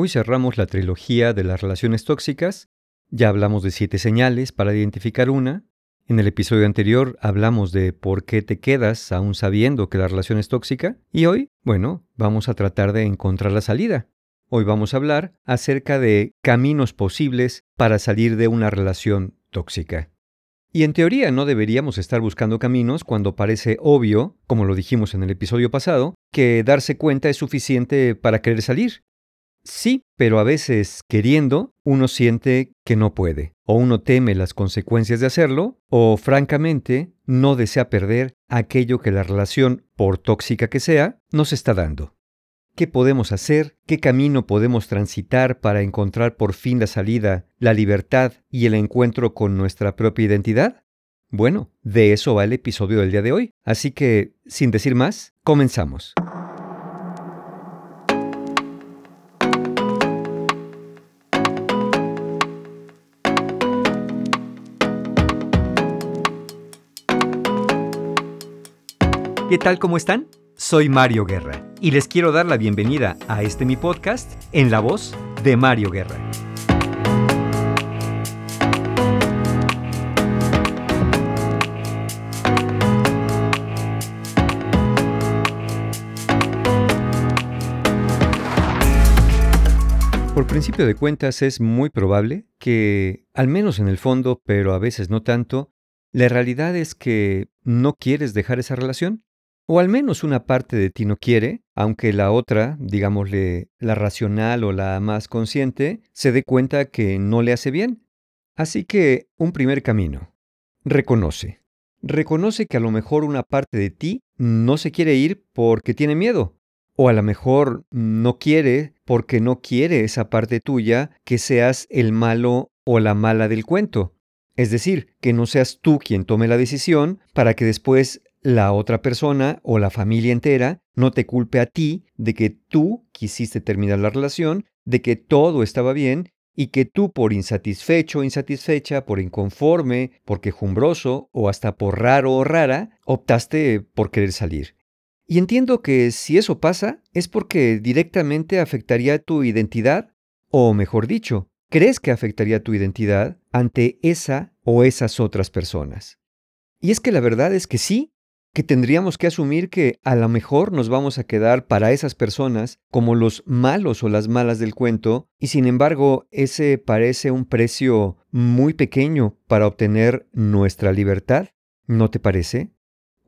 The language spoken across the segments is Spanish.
Hoy cerramos la trilogía de las relaciones tóxicas. Ya hablamos de siete señales para identificar una. En el episodio anterior hablamos de por qué te quedas aún sabiendo que la relación es tóxica. Y hoy, bueno, vamos a tratar de encontrar la salida. Hoy vamos a hablar acerca de caminos posibles para salir de una relación tóxica. Y en teoría no deberíamos estar buscando caminos cuando parece obvio, como lo dijimos en el episodio pasado, que darse cuenta es suficiente para querer salir. Sí, pero a veces queriendo uno siente que no puede, o uno teme las consecuencias de hacerlo, o francamente no desea perder aquello que la relación, por tóxica que sea, nos está dando. ¿Qué podemos hacer? ¿Qué camino podemos transitar para encontrar por fin la salida, la libertad y el encuentro con nuestra propia identidad? Bueno, de eso va el episodio del día de hoy, así que, sin decir más, comenzamos. ¿Qué tal? ¿Cómo están? Soy Mario Guerra y les quiero dar la bienvenida a este mi podcast en la voz de Mario Guerra. Por principio de cuentas es muy probable que, al menos en el fondo, pero a veces no tanto, la realidad es que no quieres dejar esa relación o al menos una parte de ti no quiere, aunque la otra, digámosle la racional o la más consciente, se dé cuenta que no le hace bien. Así que un primer camino. Reconoce. Reconoce que a lo mejor una parte de ti no se quiere ir porque tiene miedo. O a lo mejor no quiere porque no quiere esa parte tuya que seas el malo o la mala del cuento. Es decir, que no seas tú quien tome la decisión para que después la otra persona o la familia entera no te culpe a ti de que tú quisiste terminar la relación, de que todo estaba bien y que tú por insatisfecho insatisfecha, por inconforme, por quejumbroso o hasta por raro o rara, optaste por querer salir. Y entiendo que si eso pasa es porque directamente afectaría tu identidad, o mejor dicho, crees que afectaría tu identidad ante esa o esas otras personas. Y es que la verdad es que sí, que tendríamos que asumir que a lo mejor nos vamos a quedar para esas personas como los malos o las malas del cuento, y sin embargo ese parece un precio muy pequeño para obtener nuestra libertad, ¿no te parece?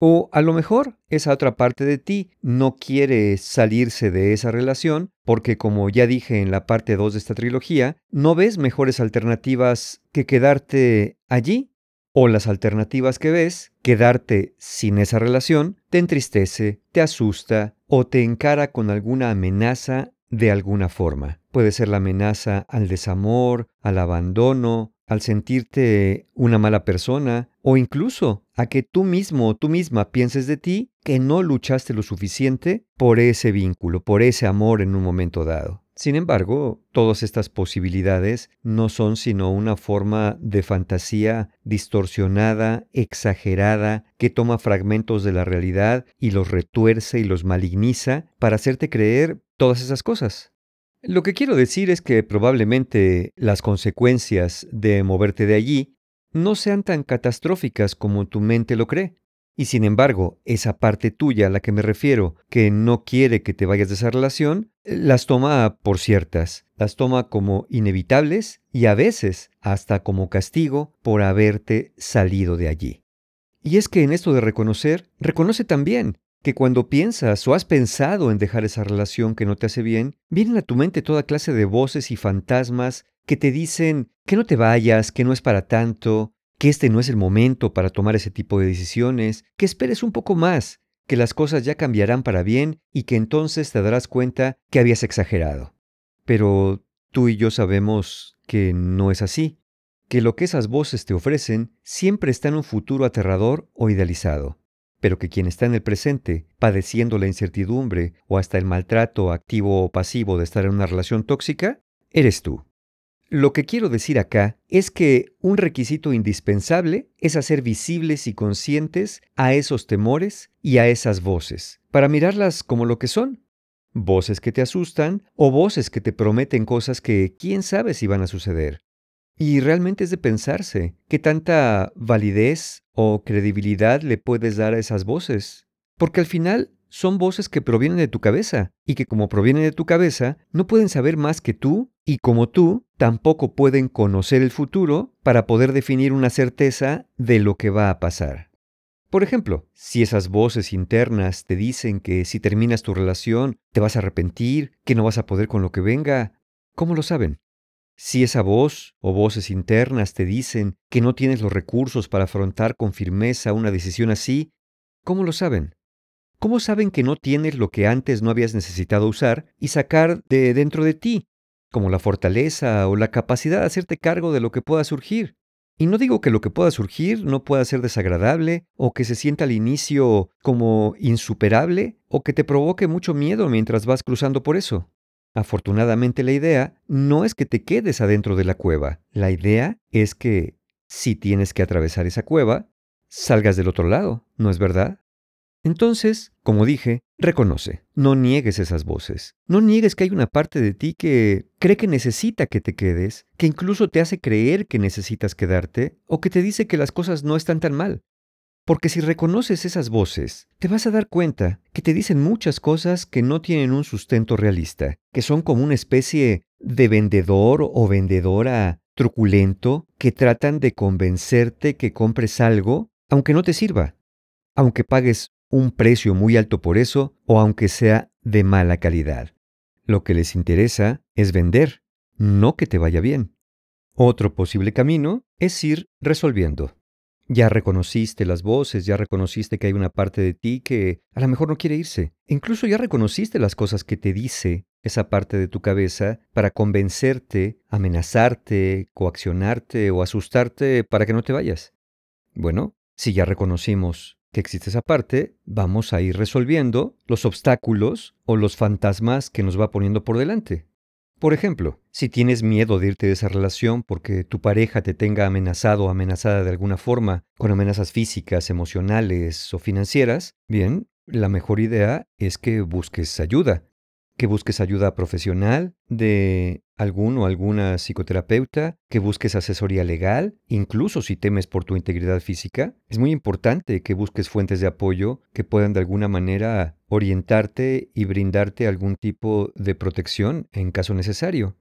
O a lo mejor esa otra parte de ti no quiere salirse de esa relación porque, como ya dije en la parte 2 de esta trilogía, no ves mejores alternativas que quedarte allí o las alternativas que ves, quedarte sin esa relación, te entristece, te asusta o te encara con alguna amenaza de alguna forma. Puede ser la amenaza al desamor, al abandono, al sentirte una mala persona o incluso a que tú mismo o tú misma pienses de ti que no luchaste lo suficiente por ese vínculo, por ese amor en un momento dado. Sin embargo, todas estas posibilidades no son sino una forma de fantasía distorsionada, exagerada, que toma fragmentos de la realidad y los retuerce y los maligniza para hacerte creer todas esas cosas. Lo que quiero decir es que probablemente las consecuencias de moverte de allí no sean tan catastróficas como tu mente lo cree. Y sin embargo, esa parte tuya a la que me refiero, que no quiere que te vayas de esa relación, las toma por ciertas, las toma como inevitables y a veces hasta como castigo por haberte salido de allí. Y es que en esto de reconocer, reconoce también que cuando piensas o has pensado en dejar esa relación que no te hace bien, vienen a tu mente toda clase de voces y fantasmas que te dicen que no te vayas, que no es para tanto, que este no es el momento para tomar ese tipo de decisiones, que esperes un poco más, que las cosas ya cambiarán para bien y que entonces te darás cuenta que habías exagerado. Pero tú y yo sabemos que no es así, que lo que esas voces te ofrecen siempre está en un futuro aterrador o idealizado, pero que quien está en el presente, padeciendo la incertidumbre o hasta el maltrato activo o pasivo de estar en una relación tóxica, eres tú. Lo que quiero decir acá es que un requisito indispensable es hacer visibles y conscientes a esos temores y a esas voces, para mirarlas como lo que son, voces que te asustan o voces que te prometen cosas que quién sabe si van a suceder. Y realmente es de pensarse qué tanta validez o credibilidad le puedes dar a esas voces. Porque al final son voces que provienen de tu cabeza y que como provienen de tu cabeza no pueden saber más que tú y como tú tampoco pueden conocer el futuro para poder definir una certeza de lo que va a pasar. Por ejemplo, si esas voces internas te dicen que si terminas tu relación te vas a arrepentir, que no vas a poder con lo que venga, ¿cómo lo saben? Si esa voz o voces internas te dicen que no tienes los recursos para afrontar con firmeza una decisión así, ¿cómo lo saben? ¿Cómo saben que no tienes lo que antes no habías necesitado usar y sacar de dentro de ti, como la fortaleza o la capacidad de hacerte cargo de lo que pueda surgir? Y no digo que lo que pueda surgir no pueda ser desagradable o que se sienta al inicio como insuperable o que te provoque mucho miedo mientras vas cruzando por eso. Afortunadamente la idea no es que te quedes adentro de la cueva, la idea es que si tienes que atravesar esa cueva, salgas del otro lado, ¿no es verdad? Entonces, como dije, reconoce, no niegues esas voces, no niegues que hay una parte de ti que cree que necesita que te quedes, que incluso te hace creer que necesitas quedarte o que te dice que las cosas no están tan mal. Porque si reconoces esas voces, te vas a dar cuenta que te dicen muchas cosas que no tienen un sustento realista, que son como una especie de vendedor o vendedora truculento que tratan de convencerte que compres algo aunque no te sirva, aunque pagues un precio muy alto por eso o aunque sea de mala calidad. Lo que les interesa es vender, no que te vaya bien. Otro posible camino es ir resolviendo. Ya reconociste las voces, ya reconociste que hay una parte de ti que a lo mejor no quiere irse. Incluso ya reconociste las cosas que te dice esa parte de tu cabeza para convencerte, amenazarte, coaccionarte o asustarte para que no te vayas. Bueno, si ya reconocimos que existe esa parte, vamos a ir resolviendo los obstáculos o los fantasmas que nos va poniendo por delante. Por ejemplo, si tienes miedo de irte de esa relación porque tu pareja te tenga amenazado o amenazada de alguna forma, con amenazas físicas, emocionales o financieras, bien, la mejor idea es que busques ayuda que busques ayuda profesional de algún o alguna psicoterapeuta, que busques asesoría legal, incluso si temes por tu integridad física. Es muy importante que busques fuentes de apoyo que puedan de alguna manera orientarte y brindarte algún tipo de protección en caso necesario.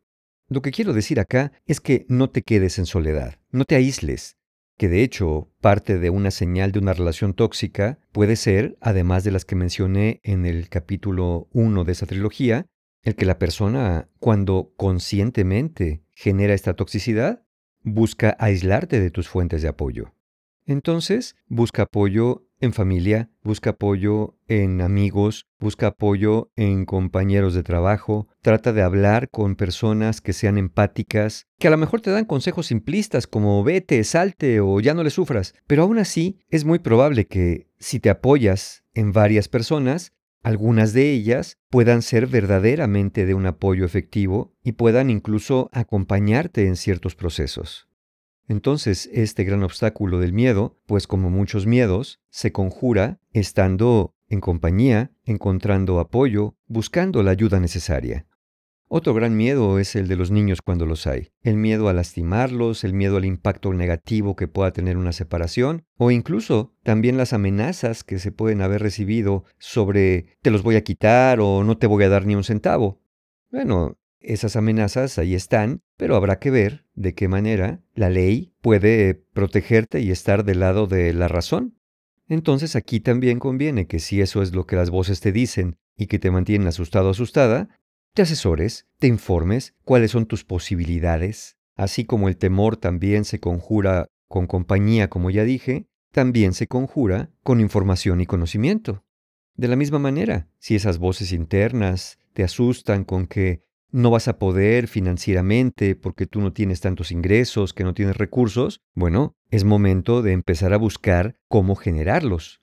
Lo que quiero decir acá es que no te quedes en soledad, no te aísles, que de hecho parte de una señal de una relación tóxica puede ser, además de las que mencioné en el capítulo 1 de esa trilogía, el que la persona, cuando conscientemente genera esta toxicidad, busca aislarte de tus fuentes de apoyo. Entonces, busca apoyo en familia, busca apoyo en amigos, busca apoyo en compañeros de trabajo, trata de hablar con personas que sean empáticas, que a lo mejor te dan consejos simplistas como vete, salte o ya no le sufras, pero aún así es muy probable que si te apoyas en varias personas, algunas de ellas puedan ser verdaderamente de un apoyo efectivo y puedan incluso acompañarte en ciertos procesos. Entonces, este gran obstáculo del miedo, pues como muchos miedos, se conjura estando en compañía, encontrando apoyo, buscando la ayuda necesaria. Otro gran miedo es el de los niños cuando los hay. El miedo a lastimarlos, el miedo al impacto negativo que pueda tener una separación, o incluso también las amenazas que se pueden haber recibido sobre te los voy a quitar o no te voy a dar ni un centavo. Bueno, esas amenazas ahí están, pero habrá que ver de qué manera la ley puede protegerte y estar del lado de la razón. Entonces aquí también conviene que si eso es lo que las voces te dicen y que te mantienen asustado o asustada, te asesores, te informes cuáles son tus posibilidades, así como el temor también se conjura con compañía, como ya dije, también se conjura con información y conocimiento. De la misma manera, si esas voces internas te asustan con que no vas a poder financieramente porque tú no tienes tantos ingresos, que no tienes recursos, bueno, es momento de empezar a buscar cómo generarlos.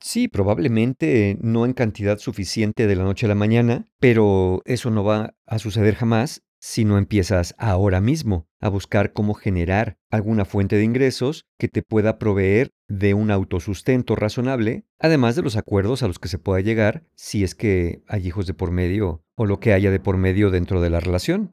Sí, probablemente no en cantidad suficiente de la noche a la mañana, pero eso no va a suceder jamás si no empiezas ahora mismo a buscar cómo generar alguna fuente de ingresos que te pueda proveer de un autosustento razonable, además de los acuerdos a los que se pueda llegar si es que hay hijos de por medio o lo que haya de por medio dentro de la relación.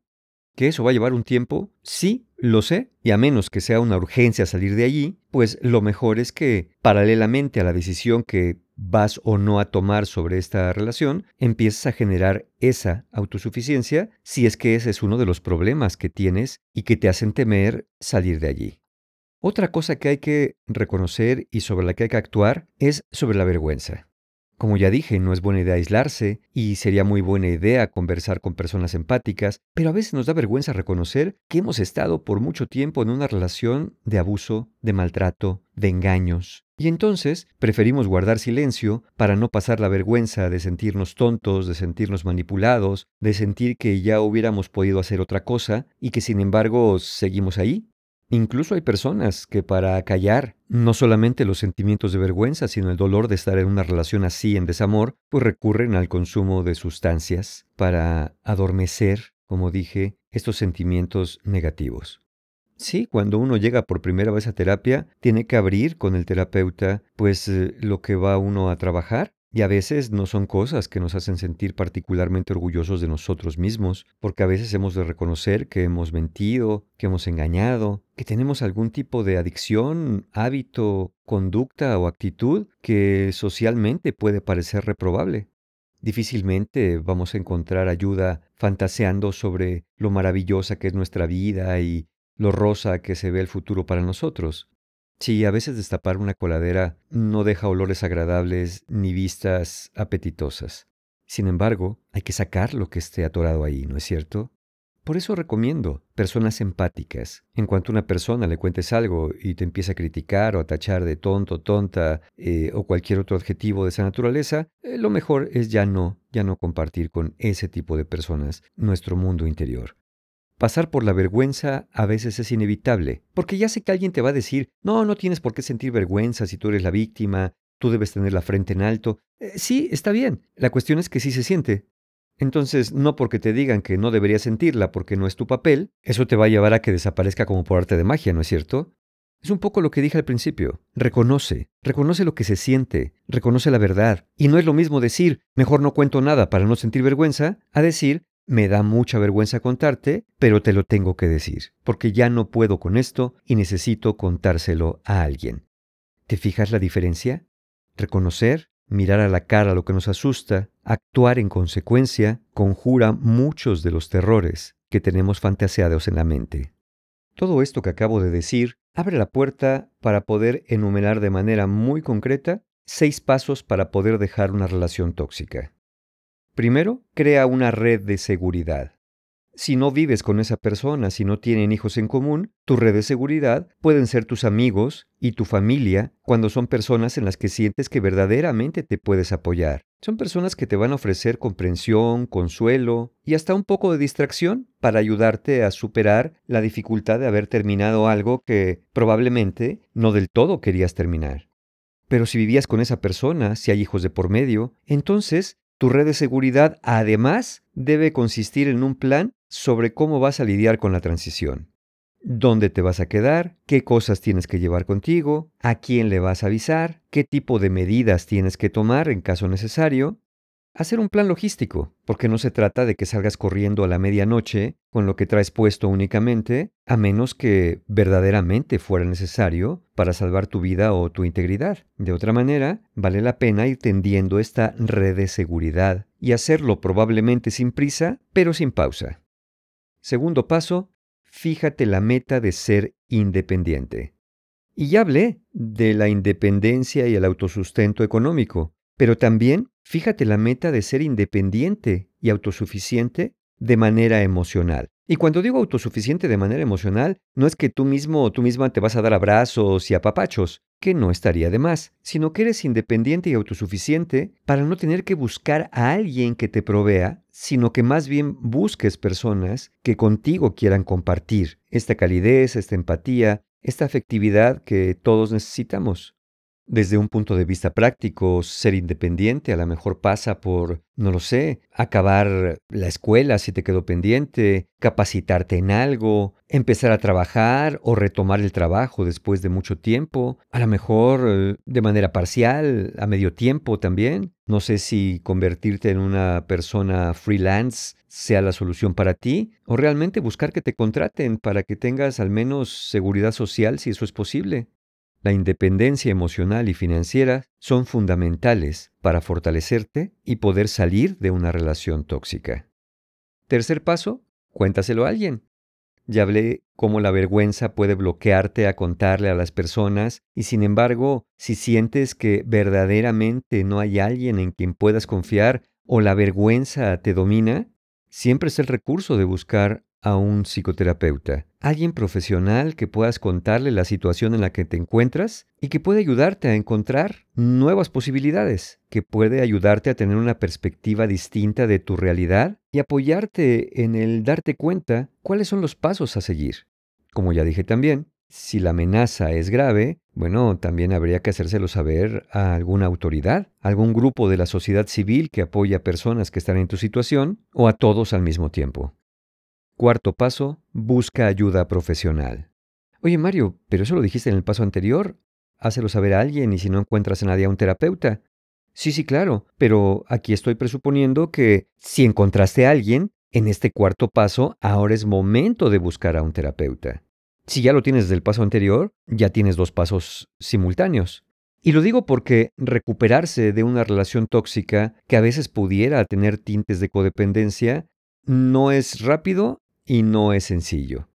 ¿Que eso va a llevar un tiempo? Sí, lo sé, y a menos que sea una urgencia salir de allí, pues lo mejor es que, paralelamente a la decisión que vas o no a tomar sobre esta relación, empieces a generar esa autosuficiencia si es que ese es uno de los problemas que tienes y que te hacen temer salir de allí. Otra cosa que hay que reconocer y sobre la que hay que actuar es sobre la vergüenza. Como ya dije, no es buena idea aislarse y sería muy buena idea conversar con personas empáticas, pero a veces nos da vergüenza reconocer que hemos estado por mucho tiempo en una relación de abuso, de maltrato, de engaños. Y entonces preferimos guardar silencio para no pasar la vergüenza de sentirnos tontos, de sentirnos manipulados, de sentir que ya hubiéramos podido hacer otra cosa y que sin embargo seguimos ahí, Incluso hay personas que para callar no solamente los sentimientos de vergüenza, sino el dolor de estar en una relación así en desamor, pues recurren al consumo de sustancias para adormecer, como dije, estos sentimientos negativos. Sí, cuando uno llega por primera vez a terapia, tiene que abrir con el terapeuta pues eh, lo que va uno a trabajar y a veces no son cosas que nos hacen sentir particularmente orgullosos de nosotros mismos, porque a veces hemos de reconocer que hemos mentido, que hemos engañado, que tenemos algún tipo de adicción, hábito, conducta o actitud que socialmente puede parecer reprobable. Difícilmente vamos a encontrar ayuda fantaseando sobre lo maravillosa que es nuestra vida y lo rosa que se ve el futuro para nosotros. Sí, a veces destapar una coladera no deja olores agradables ni vistas apetitosas. Sin embargo, hay que sacar lo que esté atorado ahí, ¿no es cierto? Por eso recomiendo personas empáticas. En cuanto a una persona le cuentes algo y te empieza a criticar o a tachar de tonto, tonta eh, o cualquier otro adjetivo de esa naturaleza, eh, lo mejor es ya no, ya no compartir con ese tipo de personas nuestro mundo interior. Pasar por la vergüenza a veces es inevitable, porque ya sé que alguien te va a decir, no, no tienes por qué sentir vergüenza si tú eres la víctima, tú debes tener la frente en alto. Eh, sí, está bien, la cuestión es que sí se siente. Entonces, no porque te digan que no deberías sentirla porque no es tu papel, eso te va a llevar a que desaparezca como por arte de magia, ¿no es cierto? Es un poco lo que dije al principio. Reconoce, reconoce lo que se siente, reconoce la verdad. Y no es lo mismo decir, mejor no cuento nada para no sentir vergüenza, a decir, me da mucha vergüenza contarte, pero te lo tengo que decir, porque ya no puedo con esto y necesito contárselo a alguien. ¿Te fijas la diferencia? Reconocer, mirar a la cara lo que nos asusta, actuar en consecuencia, conjura muchos de los terrores que tenemos fantaseados en la mente. Todo esto que acabo de decir abre la puerta para poder enumerar de manera muy concreta seis pasos para poder dejar una relación tóxica. Primero, crea una red de seguridad. Si no vives con esa persona, si no tienen hijos en común, tu red de seguridad pueden ser tus amigos y tu familia cuando son personas en las que sientes que verdaderamente te puedes apoyar. Son personas que te van a ofrecer comprensión, consuelo y hasta un poco de distracción para ayudarte a superar la dificultad de haber terminado algo que probablemente no del todo querías terminar. Pero si vivías con esa persona, si hay hijos de por medio, entonces tu red de seguridad además debe consistir en un plan sobre cómo vas a lidiar con la transición. ¿Dónde te vas a quedar? ¿Qué cosas tienes que llevar contigo? ¿A quién le vas a avisar? ¿Qué tipo de medidas tienes que tomar en caso necesario? Hacer un plan logístico, porque no se trata de que salgas corriendo a la medianoche con lo que traes puesto únicamente, a menos que verdaderamente fuera necesario para salvar tu vida o tu integridad. De otra manera, vale la pena ir tendiendo esta red de seguridad y hacerlo probablemente sin prisa, pero sin pausa. Segundo paso, fíjate la meta de ser independiente. Y ya hablé de la independencia y el autosustento económico, pero también fíjate la meta de ser independiente y autosuficiente de manera emocional. Y cuando digo autosuficiente de manera emocional, no es que tú mismo o tú misma te vas a dar abrazos y apapachos, que no estaría de más, sino que eres independiente y autosuficiente para no tener que buscar a alguien que te provea, sino que más bien busques personas que contigo quieran compartir esta calidez, esta empatía, esta afectividad que todos necesitamos. Desde un punto de vista práctico, ser independiente a lo mejor pasa por, no lo sé, acabar la escuela si te quedó pendiente, capacitarte en algo, empezar a trabajar o retomar el trabajo después de mucho tiempo, a lo mejor eh, de manera parcial, a medio tiempo también. No sé si convertirte en una persona freelance sea la solución para ti o realmente buscar que te contraten para que tengas al menos seguridad social si eso es posible. La independencia emocional y financiera son fundamentales para fortalecerte y poder salir de una relación tóxica. Tercer paso, cuéntaselo a alguien. Ya hablé cómo la vergüenza puede bloquearte a contarle a las personas y sin embargo, si sientes que verdaderamente no hay alguien en quien puedas confiar o la vergüenza te domina, siempre es el recurso de buscar a un psicoterapeuta, alguien profesional que puedas contarle la situación en la que te encuentras y que puede ayudarte a encontrar nuevas posibilidades, que puede ayudarte a tener una perspectiva distinta de tu realidad y apoyarte en el darte cuenta cuáles son los pasos a seguir. Como ya dije también, si la amenaza es grave, bueno, también habría que hacérselo saber a alguna autoridad, algún grupo de la sociedad civil que apoya a personas que están en tu situación o a todos al mismo tiempo. Cuarto paso, busca ayuda profesional. Oye Mario, pero eso lo dijiste en el paso anterior. Hácelo saber a alguien y si no encuentras a nadie a un terapeuta. Sí, sí, claro, pero aquí estoy presuponiendo que si encontraste a alguien, en este cuarto paso ahora es momento de buscar a un terapeuta. Si ya lo tienes del paso anterior, ya tienes dos pasos simultáneos. Y lo digo porque recuperarse de una relación tóxica que a veces pudiera tener tintes de codependencia no es rápido y no es sencillo.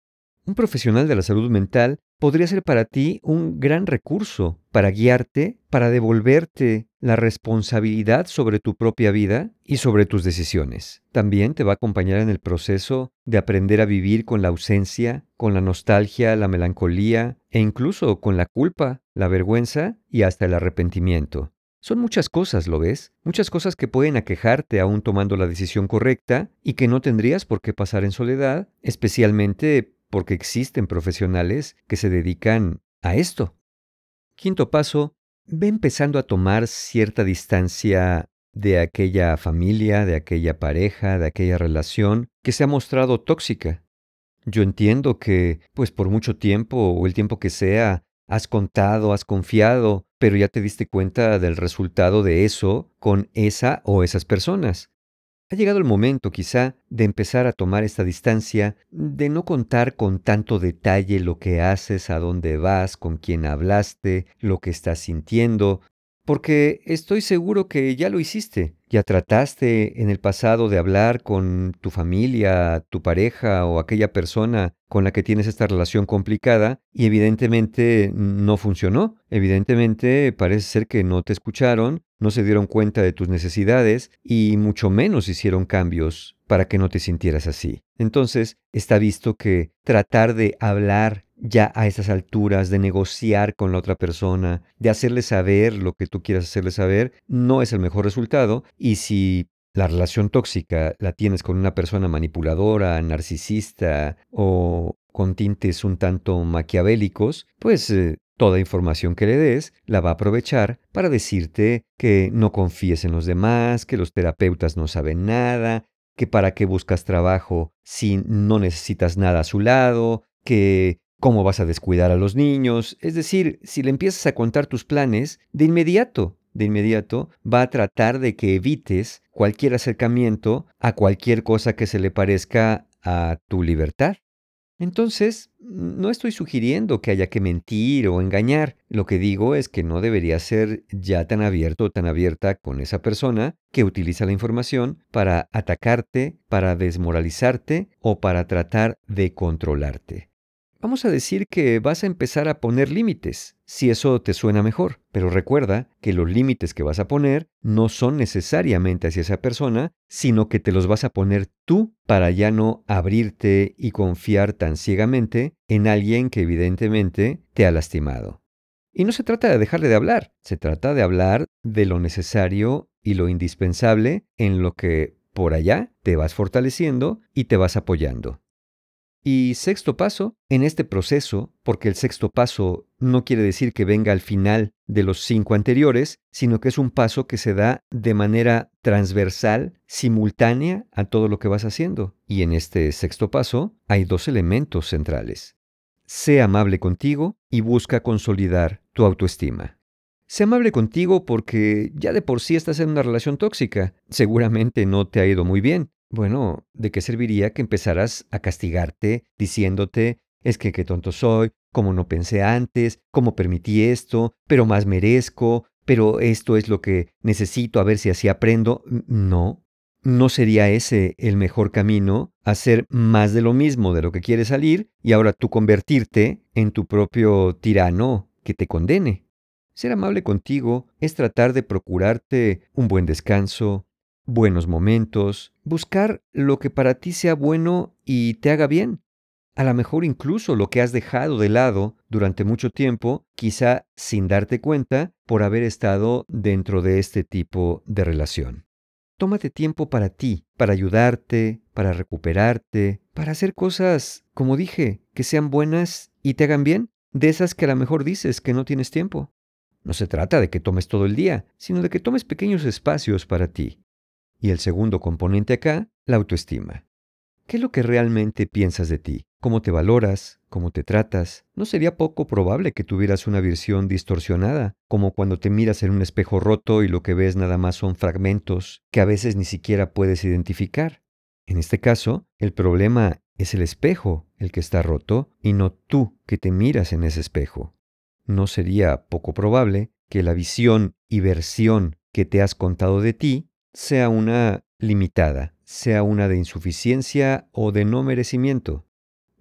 Un profesional de la salud mental podría ser para ti un gran recurso para guiarte, para devolverte la responsabilidad sobre tu propia vida y sobre tus decisiones. También te va a acompañar en el proceso de aprender a vivir con la ausencia, con la nostalgia, la melancolía e incluso con la culpa, la vergüenza y hasta el arrepentimiento. Son muchas cosas, ¿lo ves? Muchas cosas que pueden aquejarte aún tomando la decisión correcta y que no tendrías por qué pasar en soledad, especialmente porque existen profesionales que se dedican a esto. Quinto paso, ve empezando a tomar cierta distancia de aquella familia, de aquella pareja, de aquella relación que se ha mostrado tóxica. Yo entiendo que, pues por mucho tiempo o el tiempo que sea, has contado, has confiado, pero ya te diste cuenta del resultado de eso con esa o esas personas. Ha llegado el momento quizá de empezar a tomar esta distancia, de no contar con tanto detalle lo que haces, a dónde vas, con quién hablaste, lo que estás sintiendo, porque estoy seguro que ya lo hiciste. Ya trataste en el pasado de hablar con tu familia, tu pareja o aquella persona con la que tienes esta relación complicada y evidentemente no funcionó. Evidentemente parece ser que no te escucharon, no se dieron cuenta de tus necesidades y mucho menos hicieron cambios para que no te sintieras así. Entonces, está visto que tratar de hablar ya a esas alturas, de negociar con la otra persona, de hacerle saber lo que tú quieras hacerle saber, no es el mejor resultado. Y si la relación tóxica la tienes con una persona manipuladora, narcisista o con tintes un tanto maquiavélicos, pues eh, toda información que le des la va a aprovechar para decirte que no confíes en los demás, que los terapeutas no saben nada, que para qué buscas trabajo si no necesitas nada a su lado, que cómo vas a descuidar a los niños. Es decir, si le empiezas a contar tus planes, de inmediato, de inmediato va a tratar de que evites cualquier acercamiento a cualquier cosa que se le parezca a tu libertad. Entonces, no estoy sugiriendo que haya que mentir o engañar. Lo que digo es que no debería ser ya tan abierto o tan abierta con esa persona que utiliza la información para atacarte, para desmoralizarte o para tratar de controlarte. Vamos a decir que vas a empezar a poner límites, si eso te suena mejor, pero recuerda que los límites que vas a poner no son necesariamente hacia esa persona, sino que te los vas a poner tú para ya no abrirte y confiar tan ciegamente en alguien que evidentemente te ha lastimado. Y no se trata de dejarle de hablar, se trata de hablar de lo necesario y lo indispensable en lo que por allá te vas fortaleciendo y te vas apoyando. Y sexto paso, en este proceso, porque el sexto paso no quiere decir que venga al final de los cinco anteriores, sino que es un paso que se da de manera transversal, simultánea a todo lo que vas haciendo. Y en este sexto paso hay dos elementos centrales. Sé amable contigo y busca consolidar tu autoestima. Sé amable contigo porque ya de por sí estás en una relación tóxica. Seguramente no te ha ido muy bien. Bueno, ¿de qué serviría que empezaras a castigarte diciéndote, es que qué tonto soy, cómo no pensé antes, cómo permití esto, pero más merezco, pero esto es lo que necesito a ver si así aprendo? No, ¿No sería ese el mejor camino? Hacer más de lo mismo de lo que quieres salir y ahora tú convertirte en tu propio tirano que te condene. Ser amable contigo es tratar de procurarte un buen descanso, buenos momentos, buscar lo que para ti sea bueno y te haga bien. A lo mejor incluso lo que has dejado de lado durante mucho tiempo, quizá sin darte cuenta por haber estado dentro de este tipo de relación. Tómate tiempo para ti, para ayudarte, para recuperarte, para hacer cosas, como dije, que sean buenas y te hagan bien, de esas que a lo mejor dices que no tienes tiempo. No se trata de que tomes todo el día, sino de que tomes pequeños espacios para ti. Y el segundo componente acá, la autoestima. ¿Qué es lo que realmente piensas de ti? ¿Cómo te valoras? ¿Cómo te tratas? ¿No sería poco probable que tuvieras una visión distorsionada, como cuando te miras en un espejo roto y lo que ves nada más son fragmentos que a veces ni siquiera puedes identificar? En este caso, el problema es el espejo el que está roto y no tú que te miras en ese espejo. ¿No sería poco probable que la visión y versión que te has contado de ti sea una limitada, sea una de insuficiencia o de no merecimiento.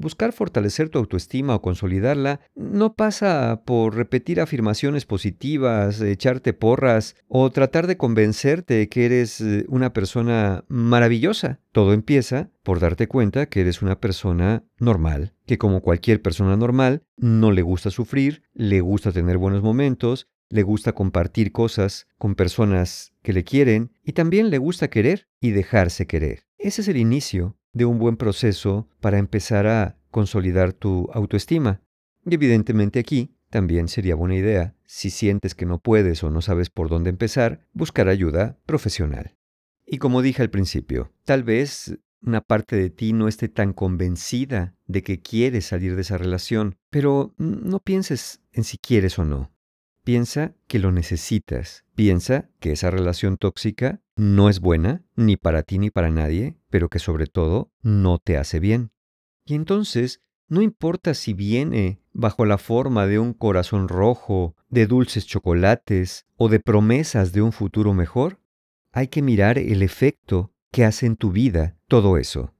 Buscar fortalecer tu autoestima o consolidarla no pasa por repetir afirmaciones positivas, echarte porras o tratar de convencerte que eres eh, una persona maravillosa. Todo empieza por darte cuenta que eres una persona normal, que como cualquier persona normal, no le gusta sufrir, le gusta tener buenos momentos, le gusta compartir cosas con personas que le quieren y también le gusta querer y dejarse querer. Ese es el inicio de un buen proceso para empezar a consolidar tu autoestima. Y evidentemente aquí también sería buena idea, si sientes que no puedes o no sabes por dónde empezar, buscar ayuda profesional. Y como dije al principio, tal vez una parte de ti no esté tan convencida de que quieres salir de esa relación, pero no pienses en si quieres o no. Piensa que lo necesitas. Piensa que esa relación tóxica no es buena, ni para ti ni para nadie, pero que sobre todo no te hace bien. Y entonces, no importa si viene bajo la forma de un corazón rojo, de dulces chocolates o de promesas de un futuro mejor, hay que mirar el efecto que hace en tu vida todo eso.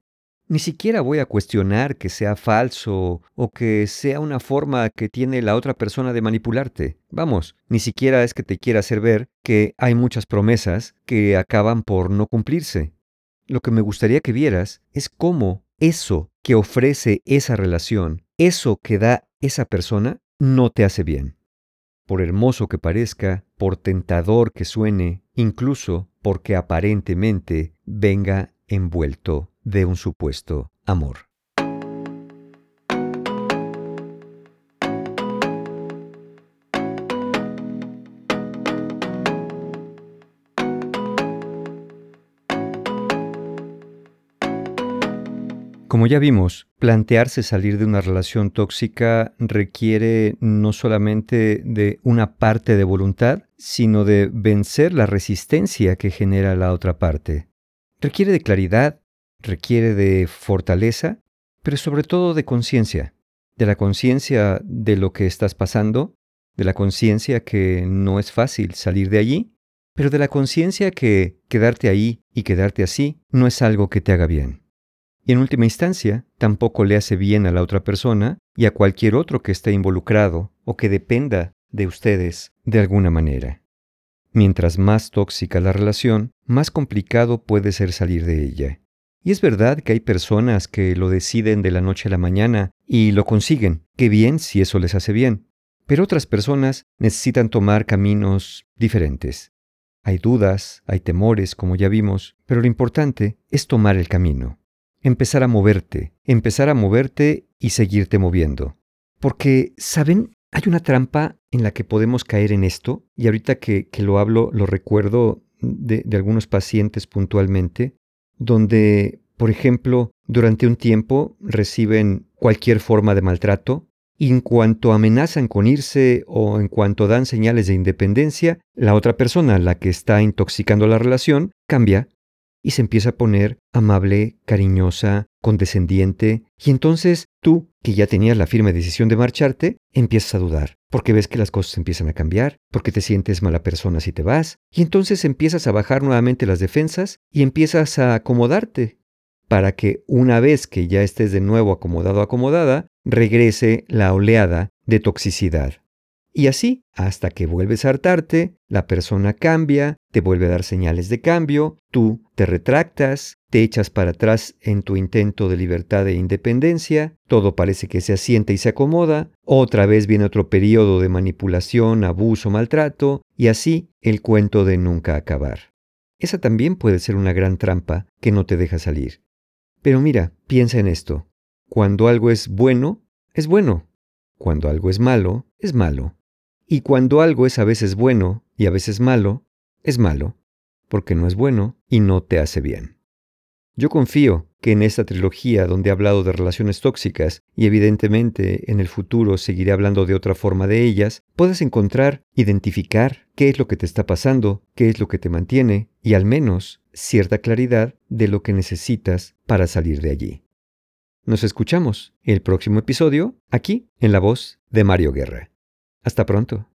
Ni siquiera voy a cuestionar que sea falso o que sea una forma que tiene la otra persona de manipularte. Vamos, ni siquiera es que te quiera hacer ver que hay muchas promesas que acaban por no cumplirse. Lo que me gustaría que vieras es cómo eso que ofrece esa relación, eso que da esa persona, no te hace bien. Por hermoso que parezca, por tentador que suene, incluso porque aparentemente venga envuelto de un supuesto amor. Como ya vimos, plantearse salir de una relación tóxica requiere no solamente de una parte de voluntad, sino de vencer la resistencia que genera la otra parte. Requiere de claridad, requiere de fortaleza, pero sobre todo de conciencia, de la conciencia de lo que estás pasando, de la conciencia que no es fácil salir de allí, pero de la conciencia que quedarte ahí y quedarte así no es algo que te haga bien. Y en última instancia, tampoco le hace bien a la otra persona y a cualquier otro que esté involucrado o que dependa de ustedes de alguna manera. Mientras más tóxica la relación, más complicado puede ser salir de ella. Y es verdad que hay personas que lo deciden de la noche a la mañana y lo consiguen. Qué bien si eso les hace bien. Pero otras personas necesitan tomar caminos diferentes. Hay dudas, hay temores, como ya vimos, pero lo importante es tomar el camino. empezar a moverte, empezar a moverte y seguirte moviendo. Porque, ¿saben? Hay una trampa en la que podemos caer en esto, y ahorita que, lo hablo, lo recuerdo de, algunos pacientes puntualmente, donde, por ejemplo, durante un tiempo reciben cualquier forma de maltrato, y en cuanto amenazan con irse o en cuanto dan señales de independencia, la otra persona, la que está intoxicando la relación, cambia y se empieza a poner amable, cariñosa, condescendiente, y entonces tú, que ya tenías la firme decisión de marcharte, empiezas a dudar, porque ves que las cosas empiezan a cambiar, porque te sientes mala persona si te vas, y entonces empiezas a bajar nuevamente las defensas y empiezas a acomodarte, para que una vez que ya estés de nuevo acomodado acomodada, regrese la oleada de toxicidad. Y así, hasta que vuelves a hartarte, la persona cambia, te vuelve a dar señales de cambio, tú te retractas, te echas para atrás en tu intento de libertad e independencia, todo parece que se asienta y se acomoda, otra vez viene otro periodo de manipulación, abuso, maltrato, y así el cuento de nunca acabar. Esa también puede ser una gran trampa que no te deja salir. Pero mira, piensa en esto. Cuando algo es bueno, es bueno. Cuando algo es malo, es malo. Y cuando algo es a veces bueno y a veces malo, es malo, porque no es bueno y no te hace bien. Yo confío que en esta trilogía donde he hablado de relaciones tóxicas y evidentemente en el futuro seguiré hablando de otra forma de ellas, puedas encontrar, identificar qué es lo que te está pasando, qué es lo que te mantiene y al menos cierta claridad de lo que necesitas para salir de allí. Nos escuchamos el próximo episodio aquí en la voz de Mario Guerra. Hasta pronto.